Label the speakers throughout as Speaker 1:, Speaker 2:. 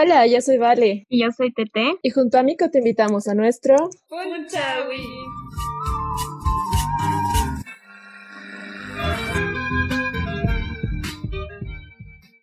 Speaker 1: Hola, yo soy Vale.
Speaker 2: Y yo soy Tete.
Speaker 1: Y junto a Mico te invitamos a nuestro
Speaker 3: Punchawi.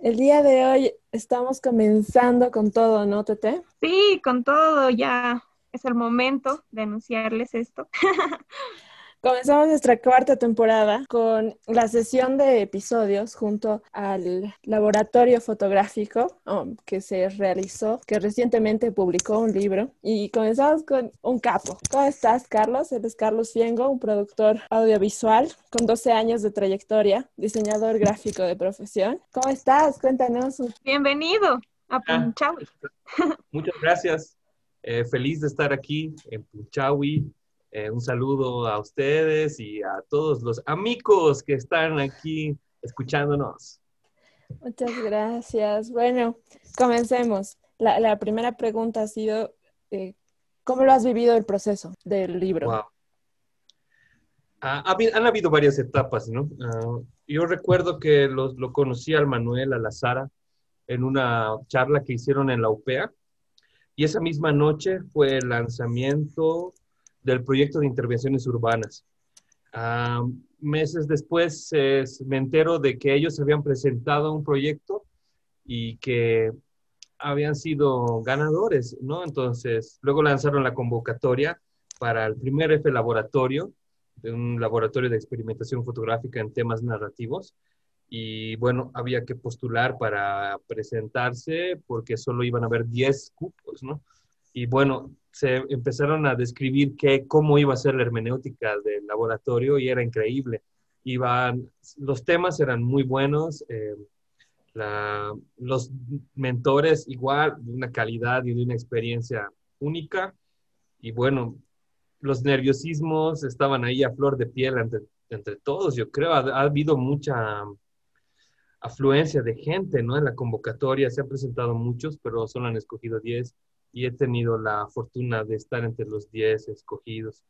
Speaker 1: El día de hoy estamos comenzando con todo, ¿no, Tete?
Speaker 2: Sí, con todo, ya es el momento de anunciarles esto.
Speaker 1: Comenzamos nuestra cuarta temporada con la sesión de episodios junto al laboratorio fotográfico um, que se realizó, que recientemente publicó un libro. Y comenzamos con un capo. ¿Cómo estás, Carlos? Él es Carlos Fiengo, un productor audiovisual con 12 años de trayectoria, diseñador gráfico de profesión. ¿Cómo estás? Cuéntanos.
Speaker 2: Bienvenido a ah, Punchawi.
Speaker 4: muchas gracias. Eh, feliz de estar aquí en Punchawi eh, un saludo a ustedes y a todos los amigos que están aquí escuchándonos.
Speaker 1: Muchas gracias. Bueno, comencemos. La, primera pregunta ha sido, eh, ¿cómo lo has vivido el proceso del libro? Wow.
Speaker 4: Ah, han habido varias etapas, ¿no? Ah, yo recuerdo que lo conocí al Manuel, a la Sara, en una charla que hicieron en la UPEA. Y esa misma noche fue el lanzamiento del proyecto de intervenciones urbanas. Ah, meses después me entero de que ellos habían presentado un proyecto y que habían sido ganadores, ¿no? Entonces, luego lanzaron la convocatoria para el primer F laboratorio, de un laboratorio de experimentación fotográfica en temas narrativos. Y bueno, había que postular para presentarse porque solo iban a haber 10 cupos, ¿no? y bueno, se empezaron a describir qué, cómo iba a ser la hermenéutica del laboratorio y era increíble. Iban, los temas eran muy buenos, eh, los mentores igual, de una calidad y de una experiencia única. Y bueno, los nerviosismos estaban ahí a flor de piel entre, entre todos. Yo creo ha, ha habido mucha afluencia de gente, ¿no? En la convocatoria se han presentado muchos, pero solo han escogido 10 y he tenido la fortuna de estar entre los 10 escogidos.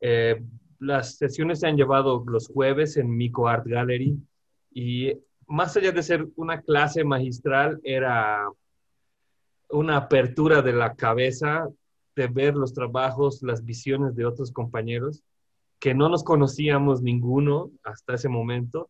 Speaker 4: Eh, las sesiones se han llevado los jueves en Mico Art Gallery y más allá de ser una clase magistral, era una apertura de la cabeza de ver los trabajos, las visiones de otros compañeros que no nos conocíamos ninguno hasta ese momento,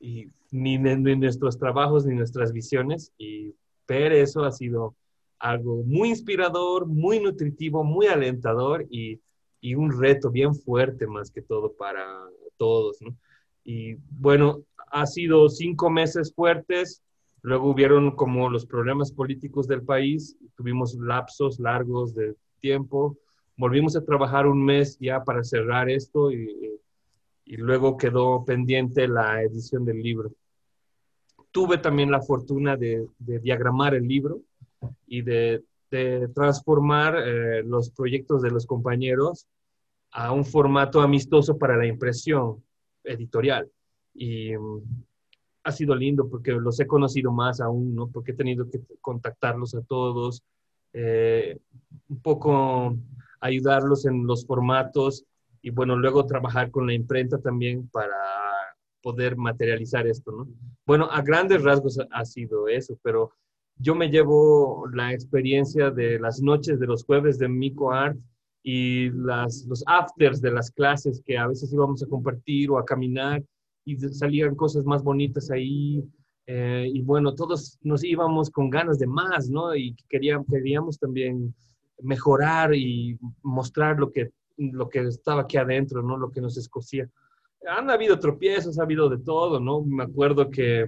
Speaker 4: y ni, ni nuestros trabajos ni nuestras visiones, y ver eso ha sido algo muy inspirador, muy nutritivo, muy alentador y, y un reto bien fuerte más que todo para todos. ¿no? Y bueno, ha sido cinco meses fuertes, luego hubieron como los problemas políticos del país, tuvimos lapsos largos de tiempo, volvimos a trabajar un mes ya para cerrar esto y, y luego quedó pendiente la edición del libro. Tuve también la fortuna de, de diagramar el libro y de, transformar eh, los proyectos de los compañeros a un formato amistoso para la impresión editorial. Y mm, ha sido lindo porque los he conocido más aún, ¿no? Porque he tenido que contactarlos a todos, eh, un poco ayudarlos en los formatos y bueno, luego trabajar con la imprenta también para poder materializar esto, ¿no? Bueno, a grandes rasgos ha sido eso, pero yo me llevo la experiencia de las noches de los jueves de Mico Art y las, los afters de las clases que a veces íbamos a compartir o a caminar y salían cosas más bonitas ahí. Eh, y bueno, todos nos íbamos con ganas de más, ¿no? Y queríamos, queríamos también mejorar y mostrar lo que, lo que estaba aquí adentro, ¿no? Lo que nos escocía. Han habido tropiezos, ha habido de todo, ¿no? Me acuerdo que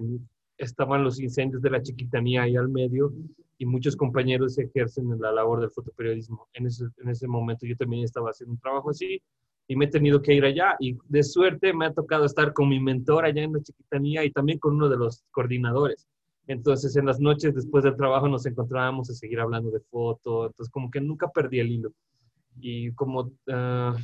Speaker 4: estaban los incendios de la chiquitanía ahí al medio y muchos compañeros ejercen la labor del fotoperiodismo. En ese, en ese momento yo también estaba haciendo un trabajo así y me he tenido que ir allá y de suerte me ha tocado estar con mi mentor allá en la chiquitanía y también con uno de los coordinadores. Entonces en las noches después del trabajo nos encontrábamos a seguir hablando de foto, entonces como que nunca perdí el hilo. Y como ah,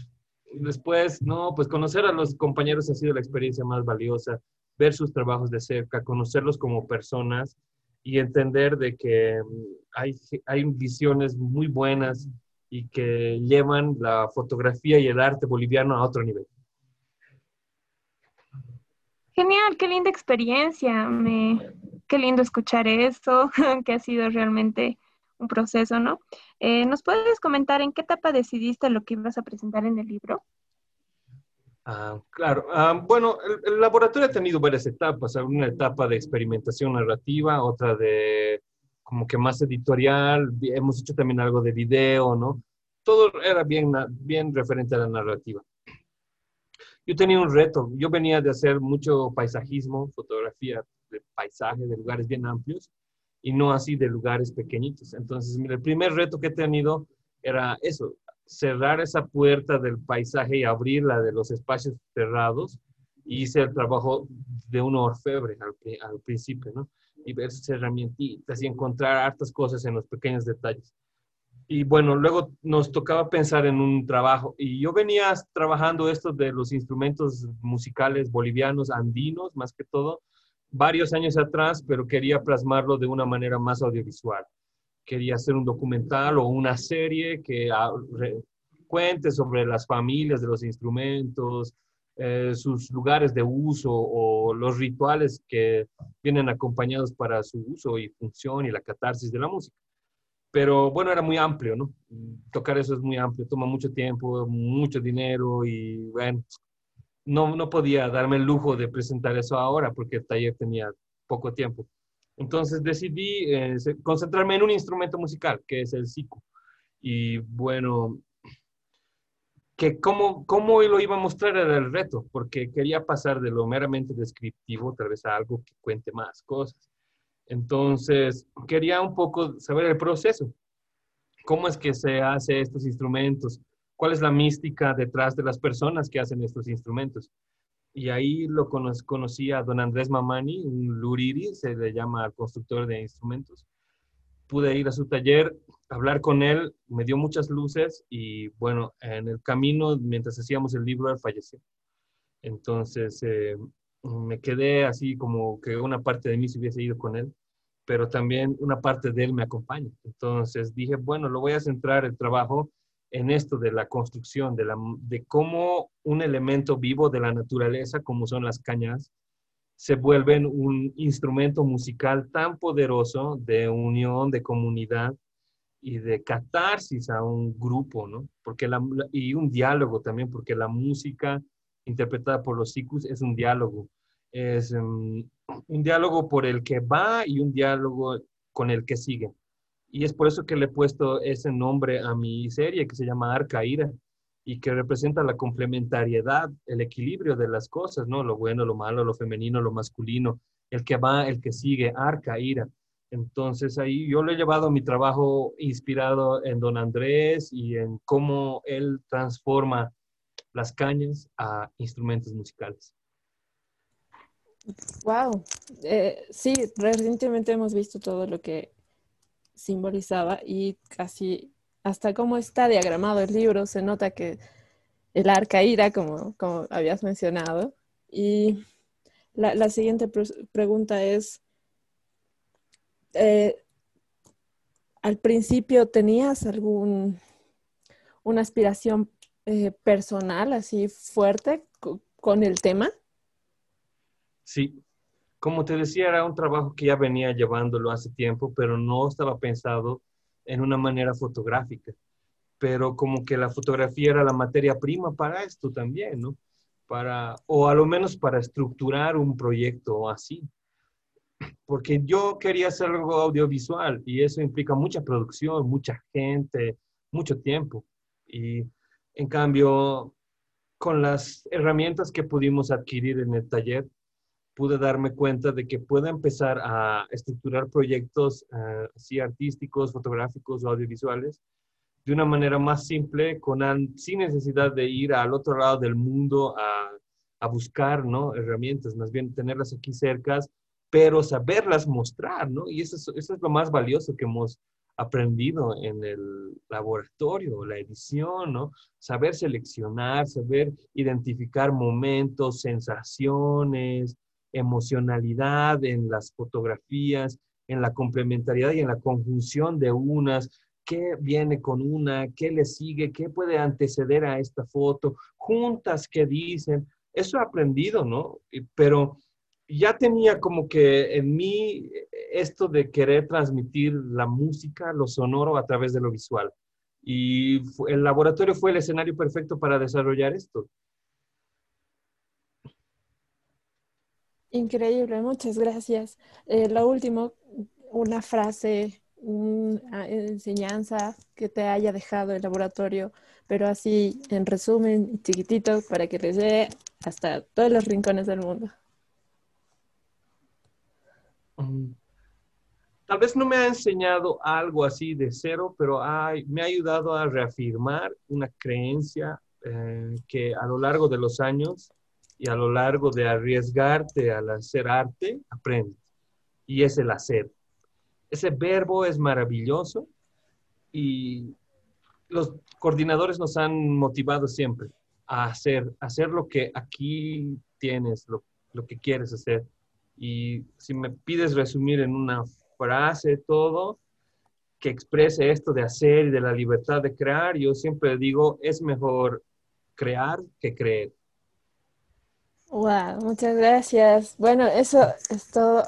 Speaker 4: después, no, pues conocer a los compañeros ha sido la experiencia más valiosa ver sus trabajos de cerca, conocerlos como personas y entender de que mm, hay, hay visiones muy buenas y que llevan la fotografía y el arte boliviano a otro nivel.
Speaker 2: Genial, qué linda experiencia. Me, qué lindo escuchar eso, que ha sido realmente un proceso, ¿no? Eh, ¿Nos puedes comentar en qué etapa decidiste lo que ibas a presentar en el libro?
Speaker 4: Ah, claro. Ah, bueno, el, laboratorio ha tenido varias etapas. Una etapa de experimentación narrativa, otra de como que más editorial. Hemos hecho también algo de video, ¿no? Todo era bien, bien referente a la narrativa. Yo tenía un reto. Yo venía de hacer mucho paisajismo, fotografía de paisaje, de lugares bien amplios, y no así de lugares pequeñitos. Entonces, el primer reto que he tenido era eso, cerrar esa puerta del paisaje y abrirla de los espacios cerrados. Y hice el trabajo de un orfebre al, principio. Y ver esas herramientitas y encontrar hartas cosas en los pequeños detalles. Y bueno, luego nos tocaba pensar en un trabajo. Y yo venía trabajando esto de los instrumentos musicales bolivianos, andinos, más que todo, varios años atrás, pero quería plasmarlo de una manera más audiovisual quería hacer un documental o una serie que cuente sobre las familias de los instrumentos, eh, sus lugares de uso o los rituales que vienen acompañados para su uso y función y la catarsis de la música. Pero bueno, era muy amplio, ¿no? Tocar eso es muy amplio, toma mucho tiempo, mucho dinero y bueno, no, no podía darme el lujo de presentar eso ahora porque el taller tenía poco tiempo. Entonces decidí eh, concentrarme en un instrumento musical, que es el siku. Y bueno, que cómo, cómo lo iba a mostrar era el reto, porque quería pasar de lo meramente descriptivo tal vez a algo que cuente más cosas. Entonces, quería un poco saber el proceso. ¿Cómo es que se hace estos instrumentos? ¿Cuál es la mística detrás de las personas que hacen estos instrumentos? Y ahí lo conocí a don Andrés Mamani, un luriri, se le llama constructor de instrumentos. Pude ir a su taller, hablar con él, me dio muchas luces y bueno, en el camino, mientras hacíamos el libro, él falleció. Entonces eh, me quedé así como que una parte de mí se hubiese ido con él, pero también una parte de él me acompaña. Entonces dije, bueno, lo voy a centrar el trabajo en esto de la construcción, de, la, de cómo un elemento vivo de la naturaleza, como son las cañas, se vuelven un instrumento musical tan poderoso de unión, de comunidad y de catarsis a un grupo, ¿no? Porque la, y un diálogo también, porque la música interpretada por los sikus es un diálogo. Es um, un diálogo por el que va y un diálogo con el que sigue. Y es por eso que le he puesto ese nombre a mi serie que se llama Arcaíra y que representa la complementariedad, el equilibrio de las cosas, ¿no? Lo bueno, lo malo, lo femenino, lo masculino, el que va, el que sigue, Arcaíra. Entonces ahí yo lo he llevado mi trabajo inspirado en Don Andrés y en cómo él transforma las cañas a instrumentos musicales.
Speaker 1: Wow, eh, sí, recientemente hemos visto todo lo que simbolizaba y casi hasta cómo está diagramado el libro, se nota que el arca ira, como, como habías mencionado. Y la, siguiente pregunta es, eh, ¿al principio tenías algún, una aspiración eh, personal así fuerte con el tema?
Speaker 4: Sí, como te decía, era un trabajo que ya venía llevándolo hace tiempo, pero no estaba pensado en una manera fotográfica. Pero como que la fotografía era la materia prima para esto también, ¿no? Para, o a lo menos para estructurar un proyecto así. Porque yo quería hacer algo audiovisual y eso implica mucha producción, mucha gente, mucho tiempo. Y en cambio, con las herramientas que pudimos adquirir en el taller, pude darme cuenta de que puedo empezar a estructurar proyectos uh, así artísticos, fotográficos o audiovisuales de una manera más simple, con, sin necesidad de ir al otro lado del mundo a, a buscar ¿no? herramientas, más bien tenerlas aquí cercas, pero saberlas mostrar, ¿no? Y eso es, eso es lo más valioso que hemos aprendido en el laboratorio, la edición, ¿no? Saber seleccionar, saber identificar momentos, sensaciones, emocionalidad en las fotografías, en la complementariedad y en la conjunción de unas, qué viene con una, qué le sigue, qué puede anteceder a esta foto, juntas qué dicen. Eso he aprendido, ¿no? Pero ya tenía como que en mí esto de querer transmitir la música, lo sonoro a través de lo visual. Y el laboratorio fue el escenario perfecto para desarrollar esto.
Speaker 1: Increíble, muchas gracias. Eh, lo último, una frase, una enseñanza que te haya dejado el laboratorio, pero así en resumen, chiquitito, para que les llegue hasta todos los rincones del mundo.
Speaker 4: Mm. Tal vez no me ha enseñado algo así de cero, pero me ha ayudado a reafirmar una creencia eh, que a lo largo de los años y a lo largo de arriesgarte al hacer arte, aprendes. Y es el hacer. Ese verbo es maravilloso y los coordinadores nos han motivado siempre a hacer, hacer lo que aquí tienes, lo, lo que quieres hacer. Y si me pides resumir en una frase todo que exprese esto de hacer y de la libertad de crear, yo siempre digo, es mejor crear que creer.
Speaker 1: Wow, muchas gracias. Bueno, eso es todo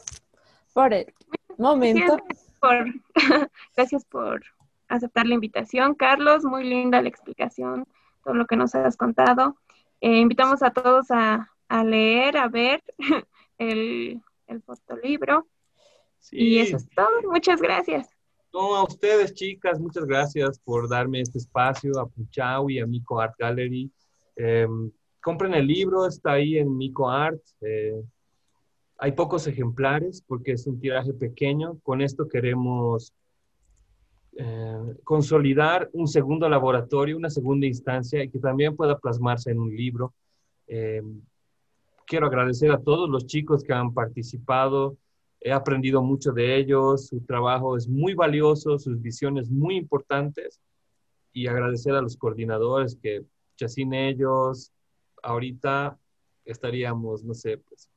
Speaker 1: por el momento.
Speaker 2: Gracias por, gracias por aceptar la invitación, Carlos. Muy linda la explicación, todo lo que nos has contado. Eh, invitamos a todos a, a leer, a ver el, el fotolibro. Y eso es todo. Muchas gracias.
Speaker 4: No, a ustedes, chicas, muchas gracias por darme este espacio, a Puchau y a Mico Art Gallery. Em, compren el libro, está ahí en Mico Art. Eh, hay pocos ejemplares porque es un tiraje pequeño. Con esto queremos eh, consolidar un segundo laboratorio, una segunda instancia y que también pueda plasmarse en un libro. Em, quiero agradecer a todos los chicos que han participado. He aprendido mucho de ellos, su trabajo es muy valioso, sus visiones muy importantes y agradecer a los coordinadores que sin ellos ahorita estaríamos, no sé, pues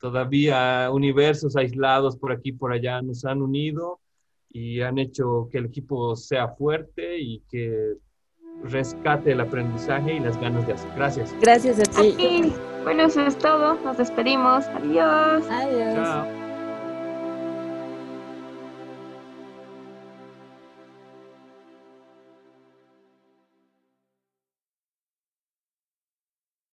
Speaker 4: todavía universos aislados por aquí por allá nos han unido y han hecho que el equipo sea fuerte y que rescate el aprendizaje y las ganas de hacer. Gracias.
Speaker 1: Gracias a ti.
Speaker 2: Bueno, eso es todo. Nos despedimos. Adiós.
Speaker 1: Adiós. Chao.